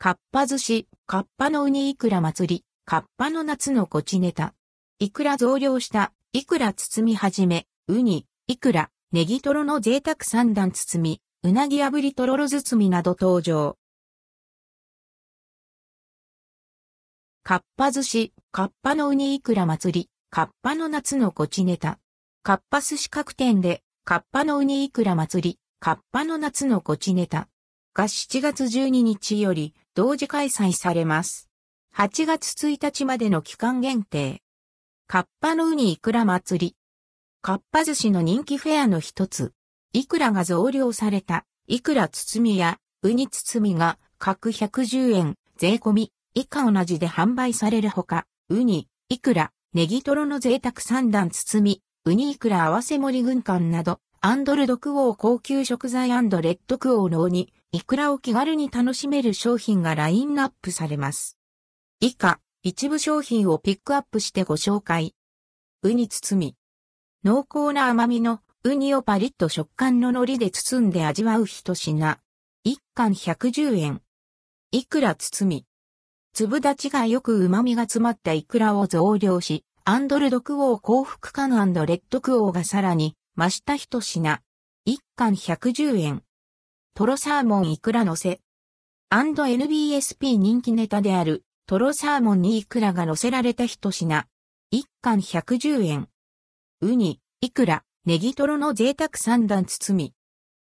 かっぱ寿司、かっぱのウニイクラ祭り、かっぱの夏のこちネタ。いくら増量した、いくら包みはじめ、ウニ、いくら、ネギトロの贅沢三段包み、うなぎ炙りとろろ包みなど登場。かっぱ寿司、かっぱのウニイクラ祭り、かっぱの夏のこちネタ。かっぱ寿司各店で、かっぱのウニイクラ祭り、かっぱの夏のこちネタ。が7月12日より同時開催されます。8月1日までの期間限定。カッパのウニイクラ祭り。カッパ寿司の人気フェアの一つ。イクラが増量された、イクラ包みやウニ包みが各110円、税込み、以下同じで販売されるほか、ウニ、イクラ、ネギトロの贅沢三段包み、ウニイクラ合わせ盛り軍艦など、アンドルドクオー高級食材レッドクオーのウニ、イクラを気軽に楽しめる商品がラインナップされます。以下、一部商品をピックアップしてご紹介。ウニ包み。濃厚な甘みのウニをパリッと食感の海苔で包んで味わう一品。一貫110円。イクラ包み。粒立ちがよく旨味が詰まったイクラを増量し、アンドルドクオー幸福感レッドクオーがさらに増した一品。一貫110円。トロサーモンイクラ乗せ。&NBSP 人気ネタであるトロサーモンにイクラが乗せられた一品。一貫110円。ウニ、イクラ、ネギトロの贅沢三段包み。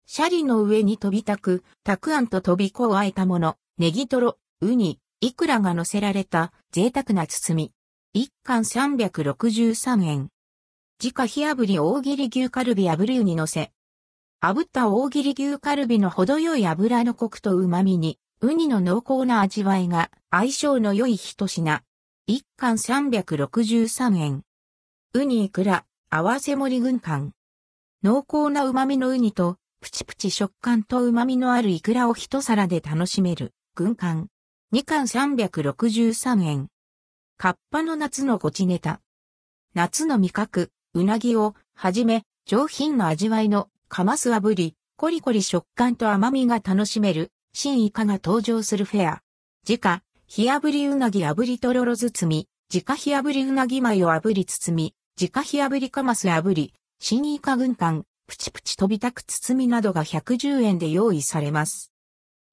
シャリの上に飛びたく、たくあんと飛び子をあえたもの、ネギトロ、ウニ、イクラが乗せられた贅沢な包み。一貫363円。自家火炙り大切り牛カルビ炙りウニ乗せ。炙った大切り牛カルビの程よい油のコクと旨味に、ウニの濃厚な味わいが相性の良い一品。一貫363円。ウニイクラ、合わせ盛り軍艦。濃厚な旨味のウニと、プチプチ食感と旨味のあるイクラを一皿で楽しめる、軍艦。二貫363円。カッパの夏のごちネタ。夏の味覚、うなぎを、はじめ、上品な味わいのカマス炙り、コリコリ食感と甘みが楽しめる、新イカが登場するフェア。自家、火炙りうなぎ炙りとろろ包み、自家火炙りうなぎ米を炙り包み、自家火炙りカマス炙り、新イカ軍艦、プチプチ飛びたく包みなどが110円で用意されます。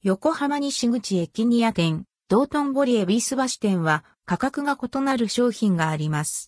横浜西口駅ニア店、道頓堀恵比寿橋店は価格が異なる商品があります。